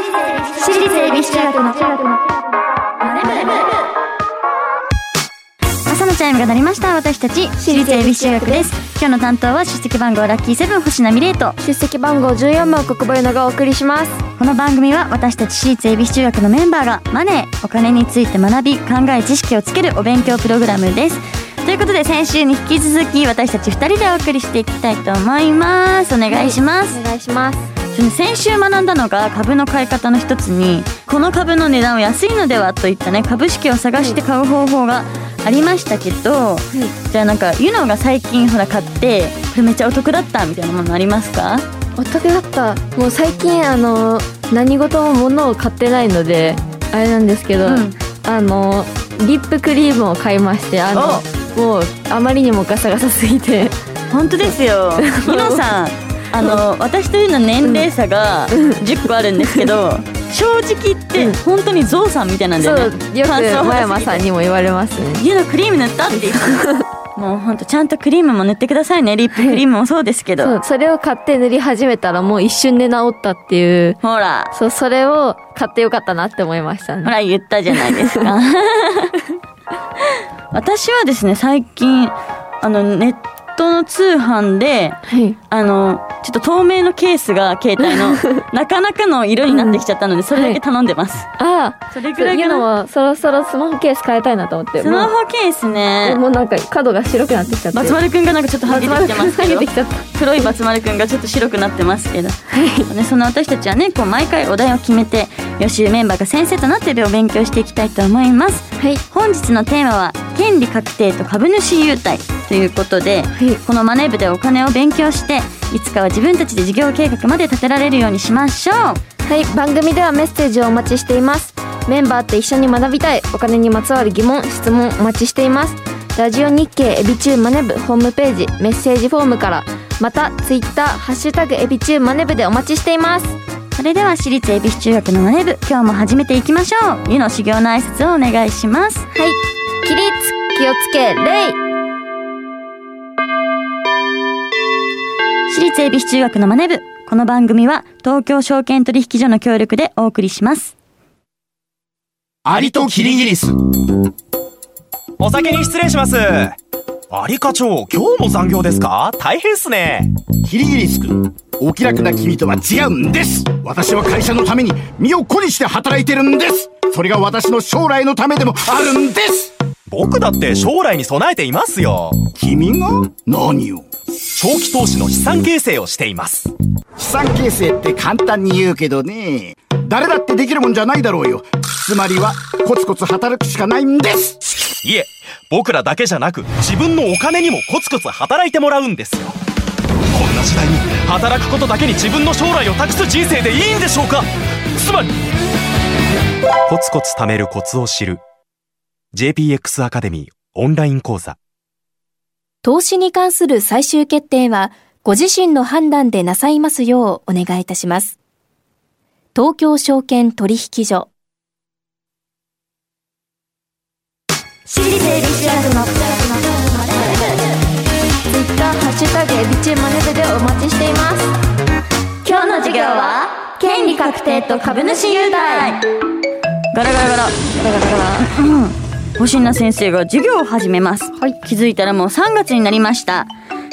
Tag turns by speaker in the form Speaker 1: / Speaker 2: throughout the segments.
Speaker 1: 私立恵比寿中学の朝のチャイムが鳴りました私たち私立恵比寿中学です。今日の担当は出席番号ラッキーセブン星名美玲と
Speaker 2: 出席番号14番国母がお送りします。
Speaker 1: この番組は私たち私立恵比寿中学のメンバーがマネーお金について学び考え知識をつけるお勉強プログラムです。ということで先週に引き続き私たち2人でお送りしていきたいと思います。お願いします、
Speaker 2: お願いします
Speaker 1: 先週学んだのが株の買い方の一つにこの株の値段は安いのではといったね株式を探して買う方法がありましたけど、じゃあなんかユノが最近ほら買ってこれめっちゃお得だったみたいなものありますか？
Speaker 2: お得だった。もう最近あの何事も物を買ってないのであれなんですけど、
Speaker 1: うん。
Speaker 2: あのリップクリームを買いましてあのもうあまりにもガサガサすぎて。
Speaker 1: 本当ですよ。ユノさんあの私というのは年齢差が10個あるんですけど正直言って
Speaker 2: うん。
Speaker 1: 本当にゾウさんみたいなんだ
Speaker 2: そう
Speaker 1: よね
Speaker 2: よく
Speaker 1: 感想を
Speaker 2: 真山さんにも言われますね。
Speaker 1: ユノクリーム塗ったって言って もう本当ちゃんとクリームも塗ってくださいね。リップクリームもそうですけど。
Speaker 2: そうそれを買って塗り始めたらもう一瞬で治ったっていう。
Speaker 1: ほら。
Speaker 2: そうそれを買ってよかったなって思いましたね。
Speaker 1: ほら言ったじゃないですか。私はですね最近あのネットの通販で
Speaker 2: はい。
Speaker 1: あのちょっと透明のケースが携帯の なかなかの色になってきちゃったのでそれだけ頼んでます、
Speaker 2: ああ
Speaker 1: それぐらいかな。
Speaker 2: はそろそろスマホケース変えたいなと思って
Speaker 1: スマホケースね。
Speaker 2: もうなんか角が白くなってきちゃって。
Speaker 1: バツ丸くんがなんかちょっと剥げてきてますけど。黒いバツ丸くんがちょっと白くなってますけど、ね、その私たちはねこう毎回お題を決めて予習メンバーが先生となってお勉強していきたいと思います。
Speaker 2: はい。
Speaker 1: 本日のテーマは権利確定と株主優待ということで、
Speaker 2: い。
Speaker 1: このマネ部でお金を勉強していつかは自分たちで事業計画まで立てられるようにしましょう。
Speaker 2: はい。番組ではメッセージをお待ちしています。メンバーと一緒に学びたいお金にまつわる疑問質問お待ちしています。ラジオ日経エビチューマネブホームページメッセージフォームからまたツイッターハッシュタグエビチューマネブでお待ちしています。
Speaker 1: それでは私立恵比寿中学のマネ部今日も始めていきましょう。湯の修行の挨拶をお願いします。
Speaker 2: はい起立気をつけ礼
Speaker 1: 私立恵比寿中学のマネ部この番組は東京証券取引所の協力でお送りします
Speaker 3: アリとキリギリス。
Speaker 4: お先に失礼します。アリ課長、今日も残業ですか？大変っすね。
Speaker 3: キリギリス君。お気楽な君とは違うんです。私は会社のために身を粉にして働いてるんです。それが私の将来のためでもあるんです。
Speaker 4: 僕だって将来に備えていますよ。
Speaker 3: 君が？何を？
Speaker 4: 長期投資の資産形成をしています。
Speaker 3: 資産形成って簡単に言うけどね。誰だってできるもんじゃないだろうよ。つまりはコツコツ働くしかないんです。
Speaker 4: いえ、僕らだけじゃなく、自分のお金にもコツコツ働いてもらうんですよ。こんな時代に働くことだけに自分の将来を託す人生でいいんでしょうか？つまり、コツコツ貯めるコツを知る。JPX アカデミーオンライン講座。
Speaker 5: 投資に関する最終決定は、ご自身の判断でなさいますようお願いいたします。東京証券取引所。
Speaker 1: 私立恵比寿中学の
Speaker 2: ツイッターハッシュタグエビチューマネブでお待ちしています
Speaker 1: 今日の授業は？権利確定と株主優待。ガラガラガラガラガラガラうん星名先生が授業を始めます、はい気づいたらもう3月になりました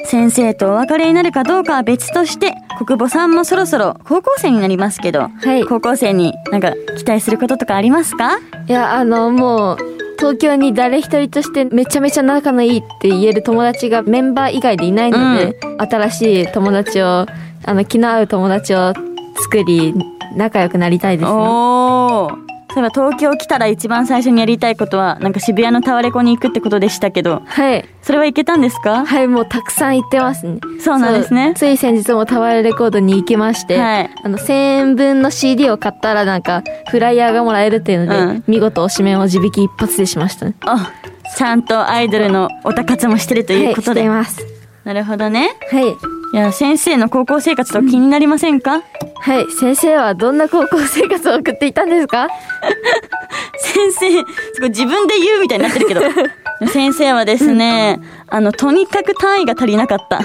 Speaker 1: 先生とお別れになるかどうかは別として国母さんもそろそろ高校生になりますけど、
Speaker 2: はい
Speaker 1: 高校生になんか期待することとかありますか
Speaker 2: いやあのもう東京に誰一人としてめちゃめちゃ仲のいいって言える友達がメンバー以外でいないので、新しい友達をあの気の合う友達を作り仲良くなりたいですね。
Speaker 1: おおそういえば東京来たら一番最初にやりたいことはなんか渋谷のタワレコに行くってことでしたけど
Speaker 2: はい。
Speaker 1: それは行けたんですか？
Speaker 2: はいもうたくさん行ってますね。
Speaker 1: そうなんですね。
Speaker 2: つい先日もタワーレコードに行きまして、
Speaker 1: はい。
Speaker 2: あの1000円分の CD を買ったらなんかフライヤーがもらえるっていうので、
Speaker 1: うん。
Speaker 2: 見事おしめを自引き一発でしましたね。
Speaker 1: あちゃんとアイドルのオタ活もしてるということで、
Speaker 2: はい、しています。
Speaker 1: なるほどね。
Speaker 2: はい。
Speaker 1: いや先生の高校生活と気になりませんか、
Speaker 2: はい先生はどんな高校生活を送っていたんですか？
Speaker 1: 先生すごい自分で言うみたいになってるけど。先生はですねあのとにかく単位が足りなかった。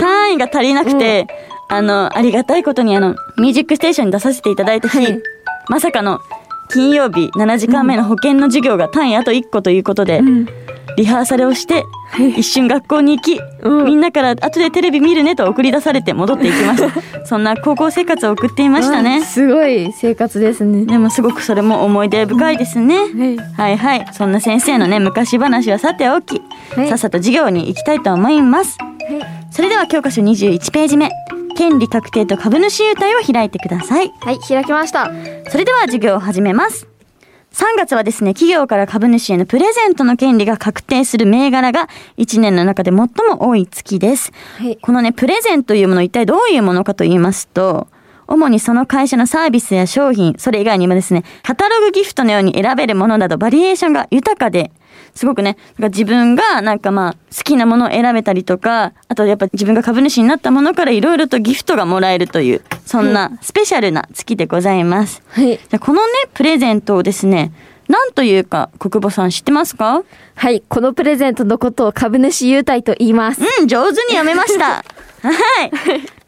Speaker 1: 単位。が足りなくて、あの、ありがたいことにあの、ミュージックステーションに出させていただいた日、
Speaker 2: はい。
Speaker 1: まさかの金曜日7時間目の保険の授業が単位あと1個ということで、リハーサルをして、一瞬学校に行き、
Speaker 2: うん
Speaker 1: みんなから後でテレビ見るねと送り出されて戻っていきました。そんな高校生活を送っていました
Speaker 2: あ
Speaker 1: ね。
Speaker 2: すごい生活ですね。
Speaker 1: でもすごくそれも思い出深いですね。はいはい。そんな先生のね、昔話はさておき、
Speaker 2: はい
Speaker 1: さっさと授業に行きたいと思います。それでは教科書21ページ目、権利確定と株主優待を開いてください。
Speaker 2: はい、開きました。
Speaker 1: それでは授業を始めます。3月はですね、企業から株主へのプレゼントの権利が確定する銘柄が1年の中で最も多い月です。
Speaker 2: はい
Speaker 1: このね、プレゼントというもの一体どういうものかと言いますと、主にその会社のサービスや商品、それ以外にもですね、カタログギフトのように選べるものなどバリエーションが豊かで、すごくね、なんか自分がなんかまあ好きなものを選べたりとか、あとやっぱ自分が株主になったものからいろいろとギフトがもらえるという、そんなスペシャルな月でございます。
Speaker 2: はい。
Speaker 1: じゃあこのね、プレゼントをですね、なんというか、国母さん知ってますか？
Speaker 2: はい、このプレゼントのことを株主優待と言います。
Speaker 1: うん、上手に読めました。はい。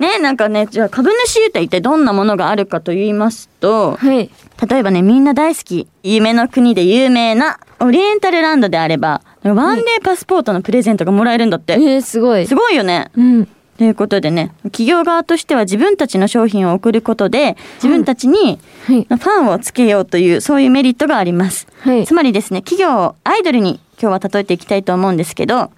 Speaker 1: ね、なんかね、じゃあ株主優待一体どんなものがあるかと言いますと、
Speaker 2: はい。
Speaker 1: 例えばね、みんな大好き、夢の国で有名なオリエンタルランドであれば、ワンデーパスポートのプレゼントがもらえるんだって。
Speaker 2: えー、すごい。
Speaker 1: すごいよね。
Speaker 2: うん。
Speaker 1: ということでね、企業側としては自分たちの商品を送ることで、自分たちに
Speaker 2: はい。
Speaker 1: ファンをつけようという、そういうメリットがあります。
Speaker 2: はい
Speaker 1: つ。まりですね、企業をアイドルに今日は例えていきたいと思うんですけど、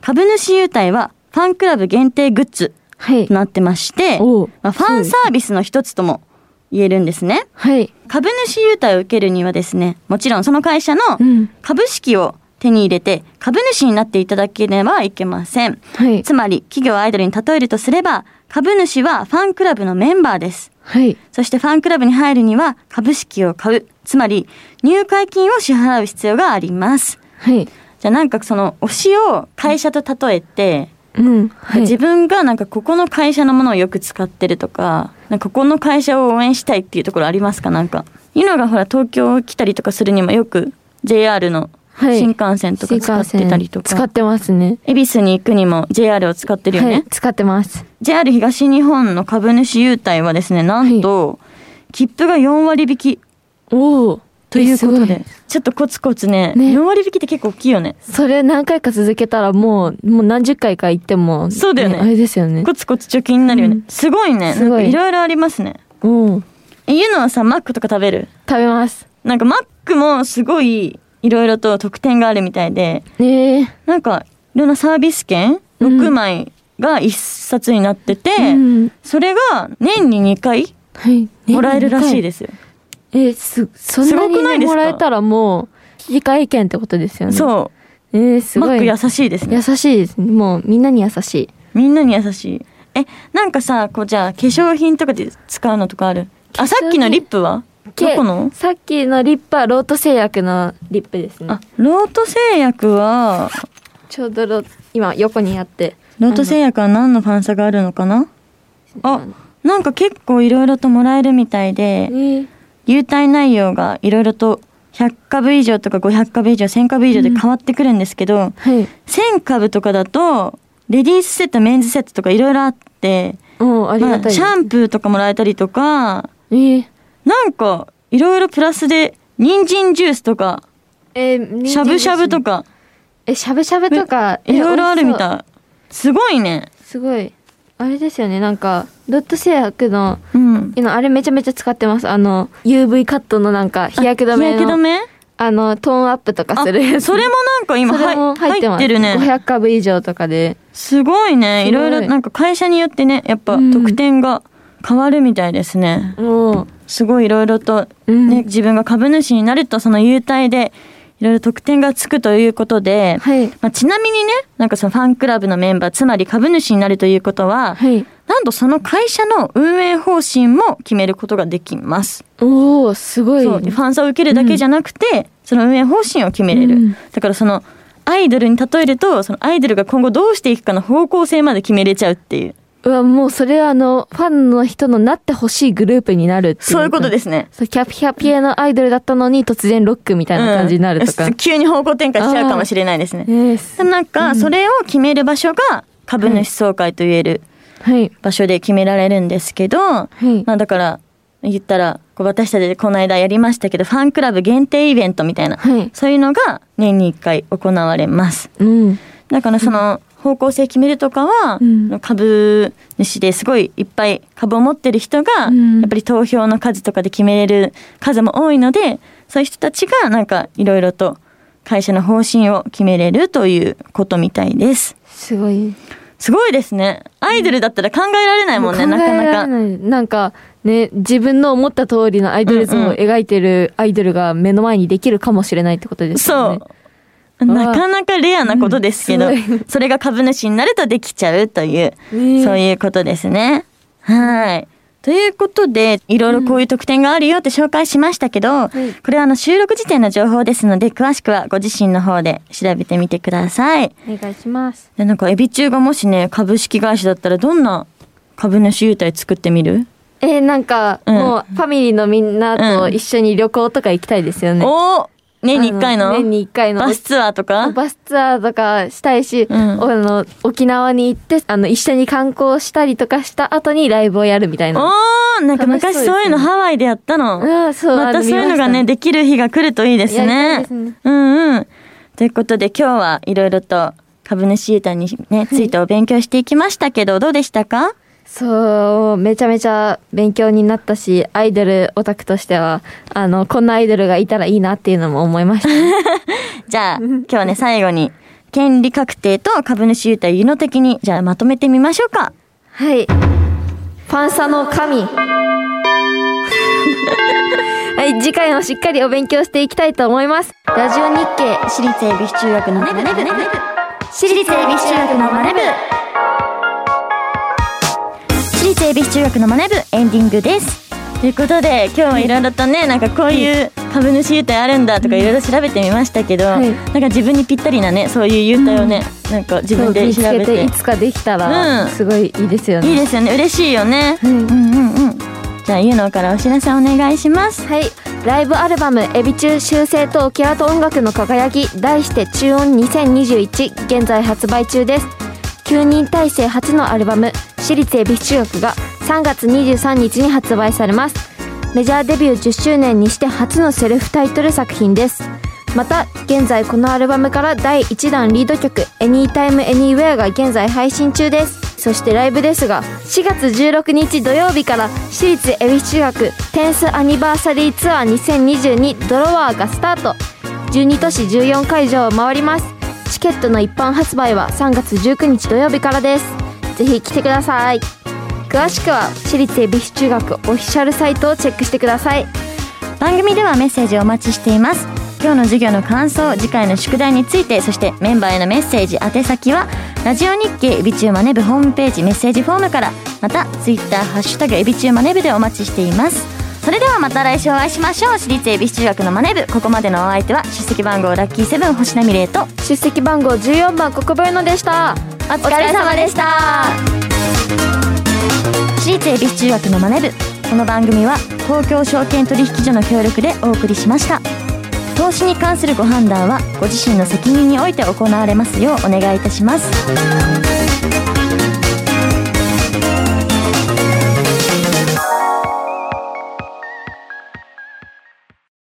Speaker 1: 株主優待はファンクラブ限定グッズ
Speaker 2: はい
Speaker 1: と。なってまして、
Speaker 2: おう
Speaker 1: まあ、ファンサービスの一つとも言えるんですね。
Speaker 2: はい。
Speaker 1: 株主優待を受けるにはですね、もちろんその会社の
Speaker 2: うん。
Speaker 1: 株式を手に入れて株主になっていただければいけません。
Speaker 2: はい。
Speaker 1: つまり企業をアイドルに例えるとすれば、株主はファンクラブのメンバーです。
Speaker 2: はい。
Speaker 1: そしてファンクラブに入るには株式を買う。つまり入会金を支払う必要があります。
Speaker 2: はい。
Speaker 1: じゃあなんかその推しを会社と例えて、
Speaker 2: うん。はい。
Speaker 1: 自分がなんかここの会社のものをよく使ってるとか、なんかここの会社を応援したいっていうところありますか？なんか。いうのがほら東京来たりとかするにもよく JR の
Speaker 2: はい
Speaker 1: 新幹線とか使ってたりとか。
Speaker 2: 使ってますね。
Speaker 1: 恵比寿に行くにも JR を使ってるよね。
Speaker 2: はい。使ってます。
Speaker 1: JR 東日本の株主優待はですね、なんと、切符が4割引き
Speaker 2: おお。
Speaker 1: ということで、ちょっとコツコツね、
Speaker 2: ね
Speaker 1: 4割引きって結構大きいよね。
Speaker 2: それ何回か続けたらもう、もう何十回か行っても、
Speaker 1: そうだよね
Speaker 2: あれですよね。
Speaker 1: コツコツ貯金になるよね。
Speaker 2: うん
Speaker 1: すごいね。
Speaker 2: すごい
Speaker 1: いろいろありますね。
Speaker 2: うん。
Speaker 1: え、ゆのはさ、マックとか食べる？
Speaker 2: 食べます。
Speaker 1: なんかマックもすごい、いろいろと特典があるみたいで、
Speaker 2: ねえ。
Speaker 1: なんか、いろんなサービス券？
Speaker 2: うん
Speaker 1: 6枚が1冊になってて、
Speaker 2: うん。
Speaker 1: それが年に2回
Speaker 2: はい。
Speaker 1: もらえるらしい
Speaker 2: で
Speaker 1: ですよ。
Speaker 2: え、す、そんなに
Speaker 1: ですか？
Speaker 2: もらえたらもう、引換券ってことですよね。う。
Speaker 1: そう。
Speaker 2: えー、すごい。
Speaker 1: マック優しいですね
Speaker 2: 優。しいですね。もうみんなに優しい。
Speaker 1: みんなに優しい。え、なんかさ、こうじゃあ化粧品とかで使うのとかある？あ、さっきのリップは？ど
Speaker 2: け
Speaker 1: この？
Speaker 2: さっきのリップはロート製薬のリップですね
Speaker 1: あ。、ロート製薬は、
Speaker 2: ちょうどロ今横にあって。
Speaker 1: ロート製薬は何のファンサがあるのかな？あ、なんか結構いろいろともらえるみたいで、
Speaker 2: ね
Speaker 1: 優待内容がいろいろと100株以上とか500株以上、1000株以上で変わってくるんですけど、
Speaker 2: はい。
Speaker 1: 1000株とかだと、レディースセット、メンズセットとかいろいろあって、まあ。シャンプーとかもらえたりとか、
Speaker 2: えー、
Speaker 1: なんか、いろいろプラスで、人参ジュースとか、
Speaker 2: えー、
Speaker 1: しゃぶしゃぶとか、
Speaker 2: え、しゃぶしゃぶとか、
Speaker 1: いろいろあるみ
Speaker 2: い。
Speaker 1: たい。すごいね。
Speaker 2: すごい。あれですよね、なんか、ロット製薬の、
Speaker 1: うん。
Speaker 2: 今あれめちゃめちゃ使ってます。あの、UV カットのなんか、日焼け止め
Speaker 1: 日焼け止
Speaker 2: の、
Speaker 1: め？
Speaker 2: あの、トーンアップとか
Speaker 1: あ
Speaker 2: する。
Speaker 1: それもなんか今入
Speaker 2: 入ってます。
Speaker 1: 入ってるね。
Speaker 2: 500株以上とかで。
Speaker 1: すごいね。
Speaker 2: い
Speaker 1: いろいろ、なんか会社によってね、やっぱ
Speaker 2: うん
Speaker 1: 特典が変わるみたいですね。
Speaker 2: もう、
Speaker 1: すごいいろいろと、
Speaker 2: うん
Speaker 1: ね、自分が株主になるとその優待で、いろいろ特典がつくということで、
Speaker 2: はい。
Speaker 1: まあ、ちなみにね、なんかそのファンクラブのメンバー、つまり株主になるということは、
Speaker 2: はい。
Speaker 1: なんとその会社の運営方針も決めることができます。
Speaker 2: おおすごい。
Speaker 1: そうファンサを受けるだけじゃなくて、その運営方針を決めれる、
Speaker 2: うん
Speaker 1: だからそのアイドルに例えるとそのアイドルが今後どうしていくかの方向性まで決めれちゃうっていう
Speaker 2: うわ、もうそれはあの、ファンの人のなってほしいグループになるっていう。
Speaker 1: そういうことですね。
Speaker 2: キャピキャピエのアイドルだったのに突然ロックみたいな感じになるとか。
Speaker 1: うん急に方向転換しちゃうかもしれないですね。
Speaker 2: え
Speaker 1: なんかそれを決める場所が株主総会と言える、
Speaker 2: はい
Speaker 1: 場所で決められるんですけど、
Speaker 2: はい
Speaker 1: まあだから言ったらこう私たちこの間やりましたけどファンクラブ限定イベントみたいな、
Speaker 2: はい
Speaker 1: そういうのが年に1回行われます。
Speaker 2: うん
Speaker 1: だからその方向性決めるとかは、
Speaker 2: うん
Speaker 1: 株主ですごいいっぱい株を持ってる人が、
Speaker 2: うん
Speaker 1: やっぱり投票の数とかで決めれる数も多いのでそういう人たちがなんかいろいろと会社の方針を決めれるということみたいです。
Speaker 2: すごい
Speaker 1: すごいですね。アイドルだったら考えられないもんね、
Speaker 2: 考え
Speaker 1: なからな
Speaker 2: れ
Speaker 1: か。
Speaker 2: なんかね自分の思った通りのアイドル像を描いてるアイドルが目の前にできるかもしれないってことですよね
Speaker 1: そう。なかなかレアなことですけど、
Speaker 2: うん。
Speaker 1: それが株主になるとできちゃうという、
Speaker 2: ね
Speaker 1: そういうことですね。はい。ということで、いろいろこういう特典があるよって紹介しましたけど、
Speaker 2: い。
Speaker 1: これはあの収録時点の情報ですので、詳しくはご自身の方で調べてみてください。
Speaker 2: お願いします。
Speaker 1: でなんかエビ中がもしね、株式会社だったらどんな株主優待作ってみる？
Speaker 2: えーなんか、
Speaker 1: うん。
Speaker 2: もうファミリーのみんなと一緒に旅行とか行きたいですよね、
Speaker 1: おー年に1回の？
Speaker 2: あ年に1回の
Speaker 1: バスツアーとか？
Speaker 2: バスツアーとかしたいし、
Speaker 1: ん
Speaker 2: あの沖縄に行ってあの一緒に観光したりとかした後にライブをやるみたいな。
Speaker 1: おーなんか昔
Speaker 2: そう
Speaker 1: いうのハワイでやったの？
Speaker 2: うんそう
Speaker 1: またそういうのがね、できる日が来るといいですね。
Speaker 2: すね
Speaker 1: うんうん。ということで今日はいろいろと株主優待にね、ついてお勉強していきましたけど、どうでしたか？
Speaker 2: そうめちゃめちゃ勉強になったしアイドルオタクとしてはあのこんなアイドルがいたらいいなっていうのも思いました、ね、
Speaker 1: じゃあ、今日はね、最後に、権利確定と株主優待湯の的に、じゃあまとめてみましょうか。
Speaker 2: はい。ファンサの神。はい次回もしっかりお勉強していきたいと思います。ラジオ日経
Speaker 1: 私立恵比寿中学のマネブ。
Speaker 2: 私立恵比寿中学のマネ部。
Speaker 1: 私立恵比寿中学のマネ部エンディングです。ということで今日はいろいろとねなんかこういう株主優待あるんだとかいろいろ調べてみましたけど、
Speaker 2: はい。
Speaker 1: なんか自分にぴったりなねそういう優待をね、なんか自分で調べて。
Speaker 2: ていつかできた
Speaker 1: うん。
Speaker 2: らすごいいいですよね、
Speaker 1: いいですよね。嬉しいよね、
Speaker 2: うん
Speaker 1: うんうんうん。じゃあゆうのからお知らせお願いします。
Speaker 2: はい。ライブアルバム「エビ中修正と沖縄と音楽の輝き」題して「中音2021」現在発売中です。9人体制初のアルバム「私立恵比寿中学」が3月23日に発売されます。メジャーデビュー10周年にして初のセルフタイトル作品です。また現在このアルバムから第1弾リード曲「Anytime Anywhere」が現在配信中です。そしてライブですが4月16日土曜日から私立恵比寿中学 10th アニバーサリーツアー2022ドロワーがスタート。12都市14会場を回ります。チケットの一般発売は3月19日土曜日からです。ぜひ来てください。詳しくは私立恵比寿中学オフィシャルサイトをチェックしてください。
Speaker 1: 番組ではメッセージをお待ちしています。今日の授業の感想次回の宿題についてそしてメンバーへのメッセージ宛先はラジオ日経エビチューマネブホームページメッセージフォームからまたツイッターハッシュタグエビチューマネブでお待ちしています。それではまた来週お会いしましょう。私立恵比寿中学のマネブここまでのお相手は出席番号ラッキーセブン星名美玲と。
Speaker 2: 出席番号14番国分のでした。
Speaker 1: お疲れ様でした。私立恵比寿中学のマネ部。この番組は東京証券取引所の協力でお送りしました。投資に関するご判断はご自身の責任において行われますようお願いいたします